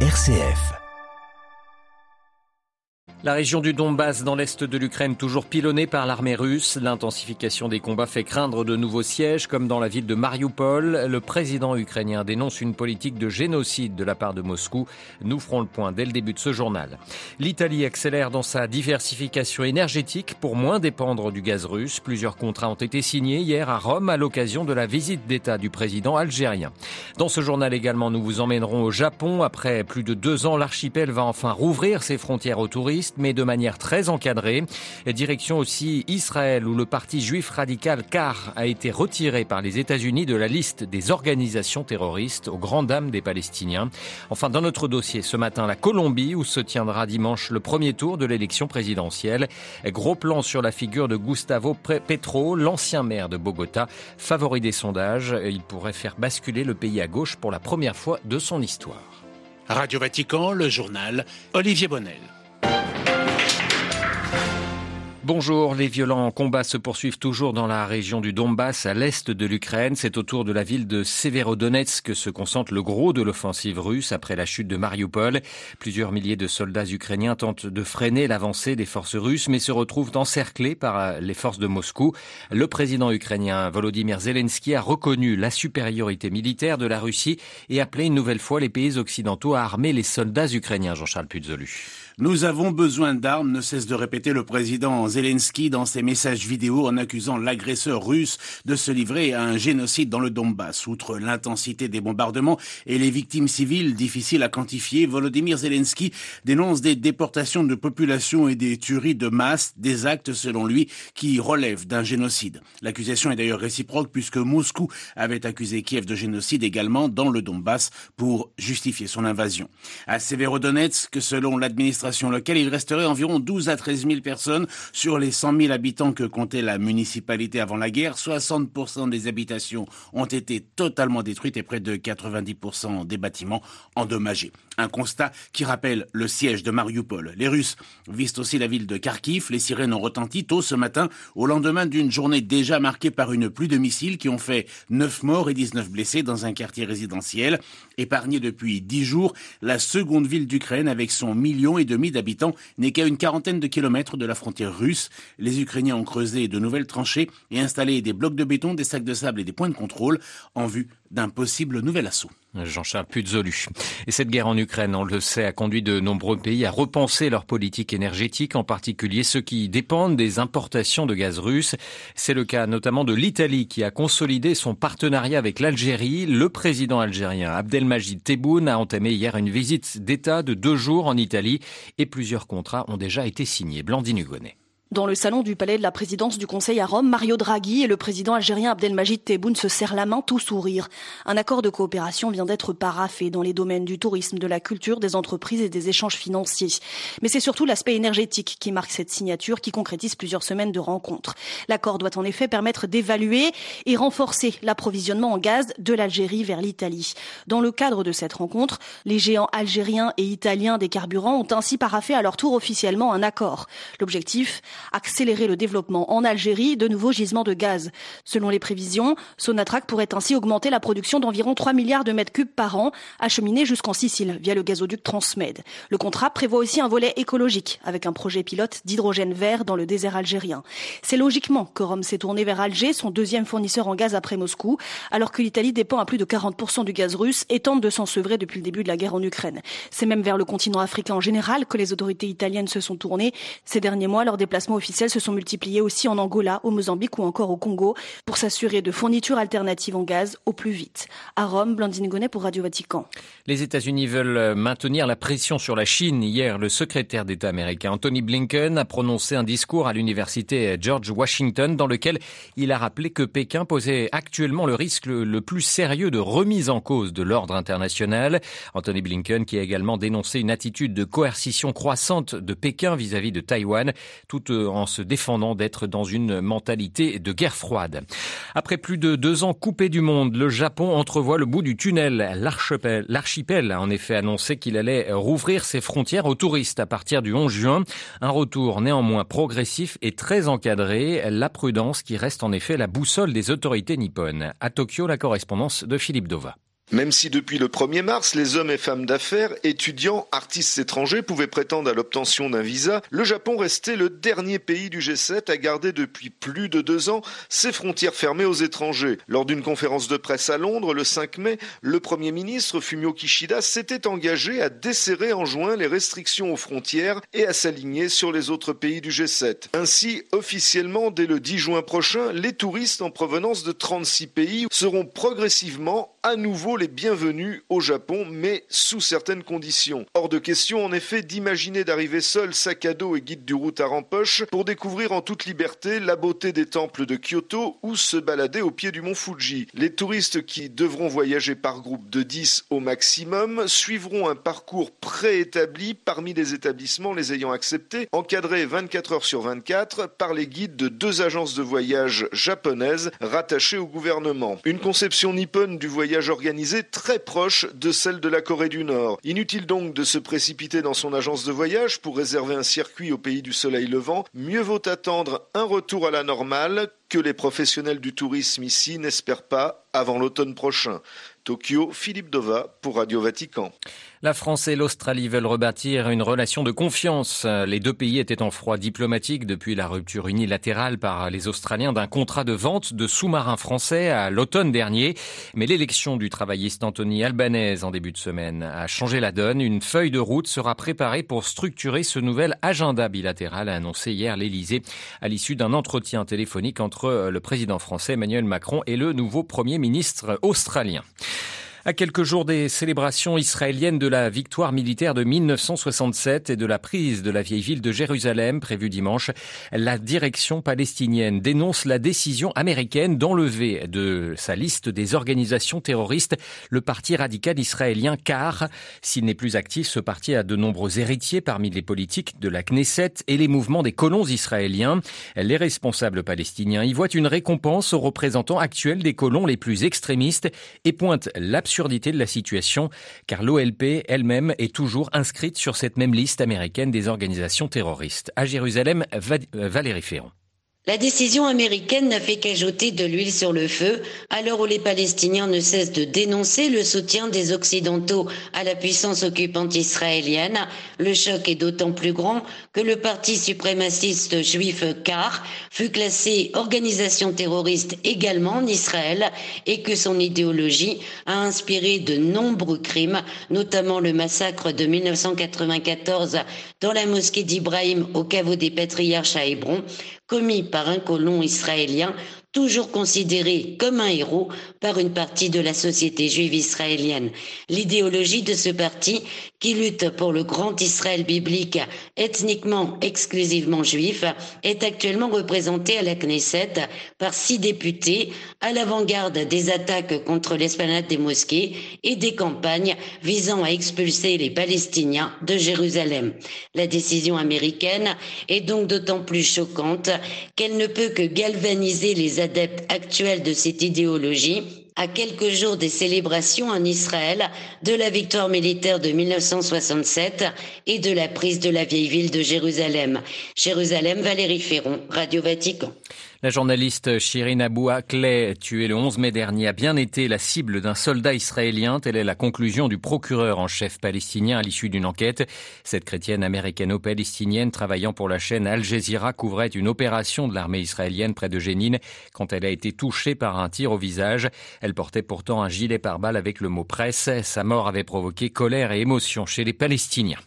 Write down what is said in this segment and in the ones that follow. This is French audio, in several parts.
RCF. La région du Donbass dans l'est de l'Ukraine toujours pilonnée par l'armée russe. L'intensification des combats fait craindre de nouveaux sièges comme dans la ville de Mariupol. Le président ukrainien dénonce une politique de génocide de la part de Moscou. Nous ferons le point dès le début de ce journal. L'Italie accélère dans sa diversification énergétique pour moins dépendre du gaz russe. Plusieurs contrats ont été signés hier à Rome à l'occasion de la visite d'État du président algérien. Dans ce journal également, nous vous emmènerons au Japon. Après plus de deux ans, l'archipel va enfin rouvrir ses frontières aux touristes mais de manière très encadrée. Direction aussi Israël, où le parti juif radical CAR a été retiré par les États-Unis de la liste des organisations terroristes aux grandes dames des Palestiniens. Enfin, dans notre dossier ce matin, la Colombie, où se tiendra dimanche le premier tour de l'élection présidentielle. Gros plan sur la figure de Gustavo Petro, l'ancien maire de Bogota, favori des sondages. Il pourrait faire basculer le pays à gauche pour la première fois de son histoire. Radio Vatican, le journal, Olivier Bonnel. Bonjour, les violents combats se poursuivent toujours dans la région du Donbass, à l'est de l'Ukraine. C'est autour de la ville de Severodonetsk que se concentre le gros de l'offensive russe après la chute de Mariupol. Plusieurs milliers de soldats ukrainiens tentent de freiner l'avancée des forces russes, mais se retrouvent encerclés par les forces de Moscou. Le président ukrainien Volodymyr Zelensky a reconnu la supériorité militaire de la Russie et appelé une nouvelle fois les pays occidentaux à armer les soldats ukrainiens, Jean-Charles Puzolu. Nous avons besoin d'armes, ne cesse de répéter le président Zelensky dans ses messages vidéo en accusant l'agresseur russe de se livrer à un génocide dans le Donbass. Outre l'intensité des bombardements et les victimes civiles difficiles à quantifier, Volodymyr Zelensky dénonce des déportations de population et des tueries de masse, des actes selon lui qui relèvent d'un génocide. L'accusation est d'ailleurs réciproque puisque Moscou avait accusé Kiev de génocide également dans le Donbass pour justifier son invasion. À Severodonetsk, selon l'administration locale, il resterait environ 12 à 13 000 personnes les 100 000 habitants que comptait la municipalité avant la guerre. 60% des habitations ont été totalement détruites et près de 90% des bâtiments endommagés. Un constat qui rappelle le siège de Mariupol. Les Russes visent aussi la ville de Kharkiv. Les sirènes ont retenti tôt ce matin au lendemain d'une journée déjà marquée par une pluie de missiles qui ont fait 9 morts et 19 blessés dans un quartier résidentiel. Épargné depuis 10 jours, la seconde ville d'Ukraine avec son million et demi d'habitants n'est qu'à une quarantaine de kilomètres de la frontière russe. Les Ukrainiens ont creusé de nouvelles tranchées et installé des blocs de béton, des sacs de sable et des points de contrôle en vue d'un possible nouvel assaut. Jean-Charles Puzolu. Et cette guerre en Ukraine, on le sait, a conduit de nombreux pays à repenser leur politique énergétique, en particulier ceux qui dépendent des importations de gaz russe. C'est le cas notamment de l'Italie qui a consolidé son partenariat avec l'Algérie. Le président algérien Abdelmajid Tebboune a entamé hier une visite d'État de deux jours en Italie et plusieurs contrats ont déjà été signés. Blandine Hugonnet. Dans le salon du palais de la présidence du Conseil à Rome, Mario Draghi et le président algérien Abdelmajid Tebboune se serrent la main tout sourire. Un accord de coopération vient d'être paraffé dans les domaines du tourisme, de la culture, des entreprises et des échanges financiers. Mais c'est surtout l'aspect énergétique qui marque cette signature qui concrétise plusieurs semaines de rencontres. L'accord doit en effet permettre d'évaluer et renforcer l'approvisionnement en gaz de l'Algérie vers l'Italie. Dans le cadre de cette rencontre, les géants algériens et italiens des carburants ont ainsi paraffé à leur tour officiellement un accord. L'objectif accélérer le développement en Algérie de nouveaux gisements de gaz. Selon les prévisions, Sonatrach pourrait ainsi augmenter la production d'environ 3 milliards de mètres cubes par an, acheminés jusqu'en Sicile via le gazoduc Transmed. Le contrat prévoit aussi un volet écologique avec un projet pilote d'hydrogène vert dans le désert algérien. C'est logiquement que Rome s'est tourné vers Alger, son deuxième fournisseur en gaz après Moscou, alors que l'Italie dépend à plus de 40% du gaz russe et tente de s'en sevrer depuis le début de la guerre en Ukraine. C'est même vers le continent africain en général que les autorités italiennes se sont tournées ces derniers mois. Leur déplacement officiels se sont multipliés aussi en Angola, au Mozambique ou encore au Congo pour s'assurer de fournitures alternatives en gaz au plus vite. À Rome, Blandine Gonnet pour Radio Vatican. Les États-Unis veulent maintenir la pression sur la Chine. Hier, le secrétaire d'État américain Anthony Blinken a prononcé un discours à l'université George Washington dans lequel il a rappelé que Pékin posait actuellement le risque le plus sérieux de remise en cause de l'ordre international. Anthony Blinken qui a également dénoncé une attitude de coercition croissante de Pékin vis-à-vis -vis de Taïwan, en se défendant d'être dans une mentalité de guerre froide. Après plus de deux ans coupé du monde, le Japon entrevoit le bout du tunnel. L'archipel a en effet annoncé qu'il allait rouvrir ses frontières aux touristes à partir du 11 juin. Un retour néanmoins progressif et très encadré. La prudence qui reste en effet la boussole des autorités nippones. À Tokyo, la correspondance de Philippe Dova. Même si depuis le 1er mars, les hommes et femmes d'affaires, étudiants, artistes étrangers pouvaient prétendre à l'obtention d'un visa, le Japon restait le dernier pays du G7 à garder depuis plus de deux ans ses frontières fermées aux étrangers. Lors d'une conférence de presse à Londres le 5 mai, le Premier ministre Fumio Kishida s'était engagé à desserrer en juin les restrictions aux frontières et à s'aligner sur les autres pays du G7. Ainsi, officiellement, dès le 10 juin prochain, les touristes en provenance de 36 pays seront progressivement à nouveau les bienvenus au Japon, mais sous certaines conditions. Hors de question, en effet, d'imaginer d'arriver seul, sac à dos et guide du routard en poche, pour découvrir en toute liberté la beauté des temples de Kyoto ou se balader au pied du mont Fuji. Les touristes qui devront voyager par groupe de 10 au maximum suivront un parcours préétabli parmi les établissements les ayant acceptés, encadrés 24 heures sur 24 par les guides de deux agences de voyage japonaises rattachées au gouvernement. Une conception nippone du voyage très proche de celle de la Corée du Nord. Inutile donc de se précipiter dans son agence de voyage pour réserver un circuit au pays du soleil levant. Mieux vaut attendre un retour à la normale que les professionnels du tourisme ici n'espèrent pas avant l'automne prochain. Tokyo, Philippe Dova pour Radio Vatican. La France et l'Australie veulent rebâtir une relation de confiance. Les deux pays étaient en froid diplomatique depuis la rupture unilatérale par les Australiens d'un contrat de vente de sous-marins français à l'automne dernier. Mais l'élection du travailliste Anthony Albanese en début de semaine a changé la donne. Une feuille de route sera préparée pour structurer ce nouvel agenda bilatéral, a annoncé hier l'Elysée à l'issue d'un entretien téléphonique entre le président français Emmanuel Macron et le nouveau premier ministre australien. À quelques jours des célébrations israéliennes de la victoire militaire de 1967 et de la prise de la vieille ville de Jérusalem prévue dimanche, la direction palestinienne dénonce la décision américaine d'enlever de sa liste des organisations terroristes le parti radical israélien car s'il n'est plus actif, ce parti a de nombreux héritiers parmi les politiques de la Knesset et les mouvements des colons israéliens. Les responsables palestiniens y voient une récompense aux représentants actuels des colons les plus extrémistes et pointent l'absurdité de la situation, car l'OLP elle-même est toujours inscrite sur cette même liste américaine des organisations terroristes. À Jérusalem, Valérie Ferron. La décision américaine n'a fait qu'ajouter de l'huile sur le feu à l'heure où les Palestiniens ne cessent de dénoncer le soutien des Occidentaux à la puissance occupante israélienne. Le choc est d'autant plus grand que le parti suprémaciste juif CAR fut classé organisation terroriste également en Israël et que son idéologie a inspiré de nombreux crimes, notamment le massacre de 1994 dans la mosquée d'Ibrahim au caveau des patriarches à Hébron, commis par un colon israélien toujours considéré comme un héros par une partie de la société juive israélienne. L'idéologie de ce parti, qui lutte pour le grand Israël biblique ethniquement exclusivement juif, est actuellement représentée à la Knesset par six députés à l'avant-garde des attaques contre l'esplanade des mosquées et des campagnes visant à expulser les Palestiniens de Jérusalem. La décision américaine est donc d'autant plus choquante qu'elle ne peut que galvaniser les adeptes actuels de cette idéologie à quelques jours des célébrations en Israël de la victoire militaire de 1967 et de la prise de la vieille ville de Jérusalem. Jérusalem, Valérie Ferron, Radio Vatican. La journaliste Shirin Abou Akleh, tuée le 11 mai dernier, a bien été la cible d'un soldat israélien. Telle est la conclusion du procureur en chef palestinien à l'issue d'une enquête. Cette chrétienne américano-palestinienne travaillant pour la chaîne Al Jazeera couvrait une opération de l'armée israélienne près de Jénine quand elle a été touchée par un tir au visage. Elle portait pourtant un gilet pare-balles avec le mot presse. Sa mort avait provoqué colère et émotion chez les Palestiniens.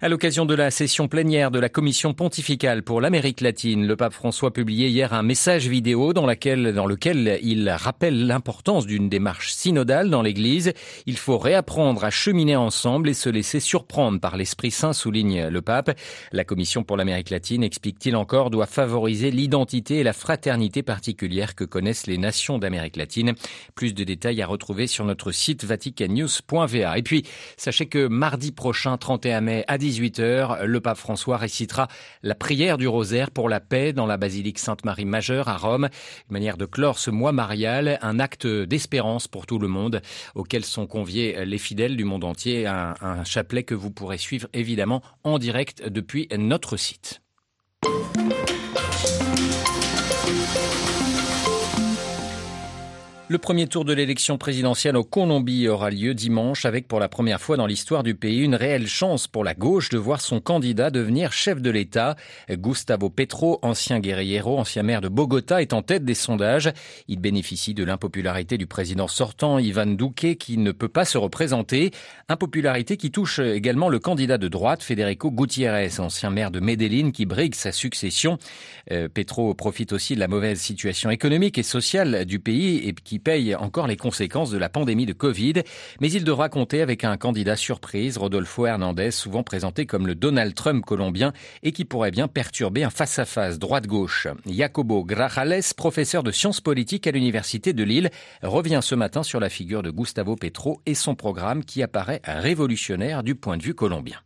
À l'occasion de la session plénière de la Commission pontificale pour l'Amérique latine, le pape François publiait hier un message vidéo dans, lequel il rappelle l'importance d'une démarche synodale dans l'Église. Il faut réapprendre à cheminer ensemble et se laisser surprendre par l'Esprit Saint, souligne le pape. La Commission pour l'Amérique latine, explique-t-il encore, doit favoriser l'identité et la fraternité particulière que connaissent les nations d'Amérique latine. Plus de détails à retrouver sur notre site vaticannews.va. Et puis, sachez que mardi prochain, 31 mai, à 18h, le pape François récitera la prière du rosaire pour la paix dans la basilique Sainte-Marie Majeure à Rome. Une manière de clore ce mois marial, un acte d'espérance pour tout le monde auquel sont conviés les fidèles du monde entier. Un, un chapelet que vous pourrez suivre évidemment en direct depuis notre site. Le premier tour de l'élection présidentielle au Colombie aura lieu dimanche avec pour la première fois dans l'histoire du pays une réelle chance pour la gauche de voir son candidat devenir chef de l'État. Gustavo Petro, ancien guerriero, ancien maire de Bogota, est en tête des sondages. Il bénéficie de l'impopularité du président sortant Ivan Duque qui ne peut pas se représenter. Impopularité qui touche également le candidat de droite Federico Gutiérrez, ancien maire de Medellín qui brigue sa succession. Euh, Petro profite aussi de la mauvaise situation économique et sociale du pays et qui paye encore les conséquences de la pandémie de Covid, mais il devra compter avec un candidat surprise, Rodolfo Hernandez, souvent présenté comme le Donald Trump colombien et qui pourrait bien perturber un face-à-face droite-gauche. Jacobo Grajales, professeur de sciences politiques à l'Université de Lille, revient ce matin sur la figure de Gustavo Petro et son programme qui apparaît révolutionnaire du point de vue colombien.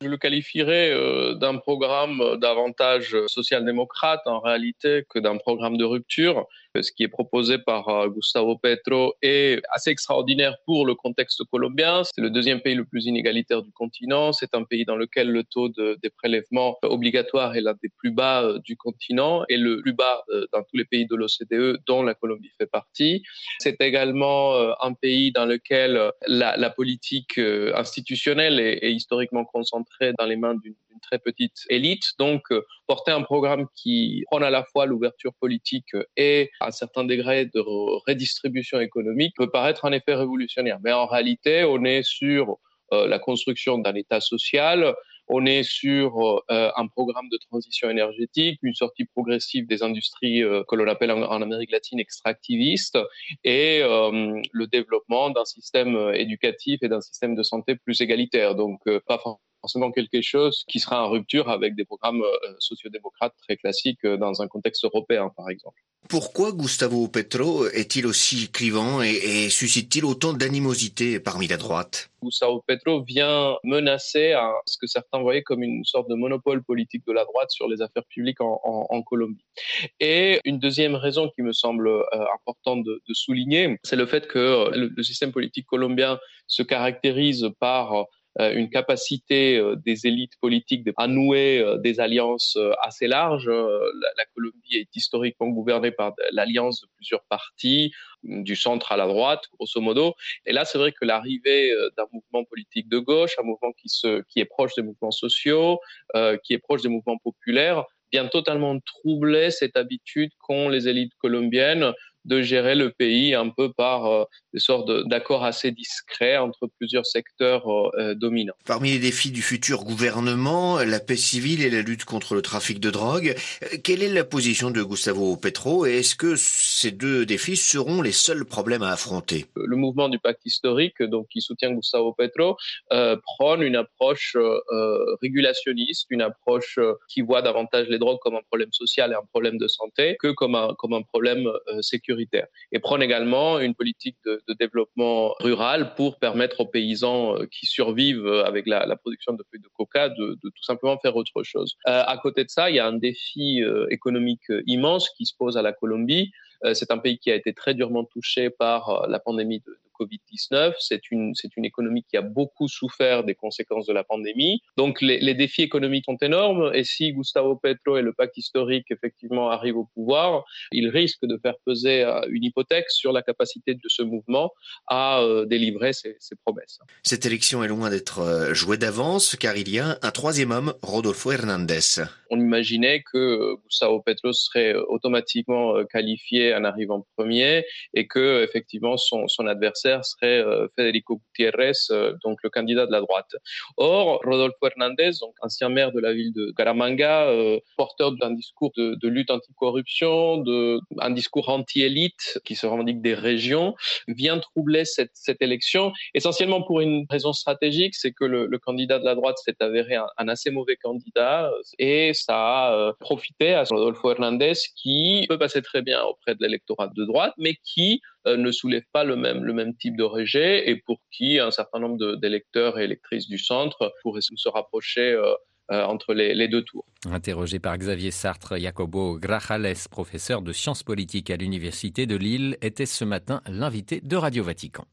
Je le qualifierais euh, d'un programme davantage social-démocrate en réalité que d'un programme de rupture. Ce qui est proposé par euh, Gustavo Petro est assez extraordinaire pour le contexte colombien. C'est le deuxième pays le plus inégalitaire du continent. C'est un pays dans lequel le taux de, des prélèvements obligatoires est l'un des plus bas euh, du continent et le plus bas dans tous les pays de l'OCDE, dont la Colombie fait partie. C'est également un pays dans lequel la, politique institutionnelle est historiquement concentrée dans les mains d'une très petite élite. Donc, euh, porter un programme qui prend à la fois l'ouverture politique et un certain degré de redistribution économique peut paraître un effet révolutionnaire. Mais en réalité, on est sur euh, la construction d'un État social, on est sur euh, un programme de transition énergétique, une sortie progressive des industries que l'on appelle en, Amérique latine extractivistes et le développement d'un système éducatif et d'un système de santé plus égalitaire. Donc, pas forcément quelque chose qui sera en rupture avec des programmes euh, sociodémocrates très classiques euh, dans un contexte européen, par exemple. Pourquoi Gustavo Petro est-il aussi clivant et, suscite-t-il autant d'animosité parmi la droite? Gustavo Petro vient menacer ce que certains voyaient comme une sorte de monopole politique de la droite sur les affaires publiques en, Colombie. Et une deuxième raison qui me semble euh, importante de, souligner, c'est le fait que le, système politique colombien se caractérise par une capacité euh, des élites politiques à nouer euh, des alliances assez larges. La, Colombie est historiquement gouvernée par l'alliance de plusieurs partis, du centre à la droite, grosso modo. Et là, c'est vrai que l'arrivée d'un mouvement politique de gauche, un mouvement qui est proche des mouvements sociaux, qui est proche des mouvements populaires, vient totalement troubler cette habitude qu'ont les élites colombiennes de gérer le pays un peu par euh, des sortes d'accords assez discrets entre plusieurs secteurs euh, euh, dominants. Parmi les défis du futur gouvernement, la paix civile et la lutte contre le trafic de drogue, quelle est la position de Gustavo Petro et est-ce que ces deux défis seront les seuls problèmes à affronter? Le mouvement du pacte historique, donc qui soutient Gustavo Petro, prône une approche régulationniste, une approche qui voit davantage les drogues comme un problème social et un problème de santé que comme un, comme un problème sécuritaire et prône également une politique de, développement rural pour permettre aux paysans euh, qui survivent euh, avec la, production de feuilles de coca de, tout simplement faire autre chose. Euh, à côté de ça, il y a un défi économique immense qui se pose à la Colombie. c'est un pays qui a été très durement touché par la pandémie de, Covid-19. C'est une, c'est une économie qui a beaucoup souffert des conséquences de la pandémie. Donc les, les, défis économiques sont énormes. Et si Gustavo Petro et le pacte historique effectivement arrivent au pouvoir, il risque de faire peser euh, une hypothèque sur la capacité de ce mouvement à euh, délivrer ses, ses, promesses. Cette élection est loin d'être euh, jouée d'avance car il y a un troisième homme, Rodolfo Hernandez. On imaginait que Gustavo Petro serait automatiquement qualifié en arrivant premier et que effectivement son, son adversaire serait euh, Federico Gutiérrez, euh, donc le candidat de la droite. Or, Rodolfo Hernandez, ancien maire de la ville de Caramanga, euh, porteur d'un discours de, lutte anticorruption, de, un discours anti-élite qui se revendique des régions, vient troubler cette, élection, essentiellement pour une raison stratégique, c'est que le, le, candidat de la droite s'est avéré un, un, assez mauvais candidat et ça a profité à Rodolfo Hernandez qui peut passer très bien auprès de l'électorat de droite, mais qui ne soulève pas le même, le même type de rejet et pour qui un certain nombre d'électeurs et électrices du centre pourraient se rapprocher euh, euh, entre les, les, deux tours. Interrogé par Xavier Sartre, Jacobo Grajales, professeur de sciences politiques à l'Université de Lille, était ce matin l'invité de Radio Vatican.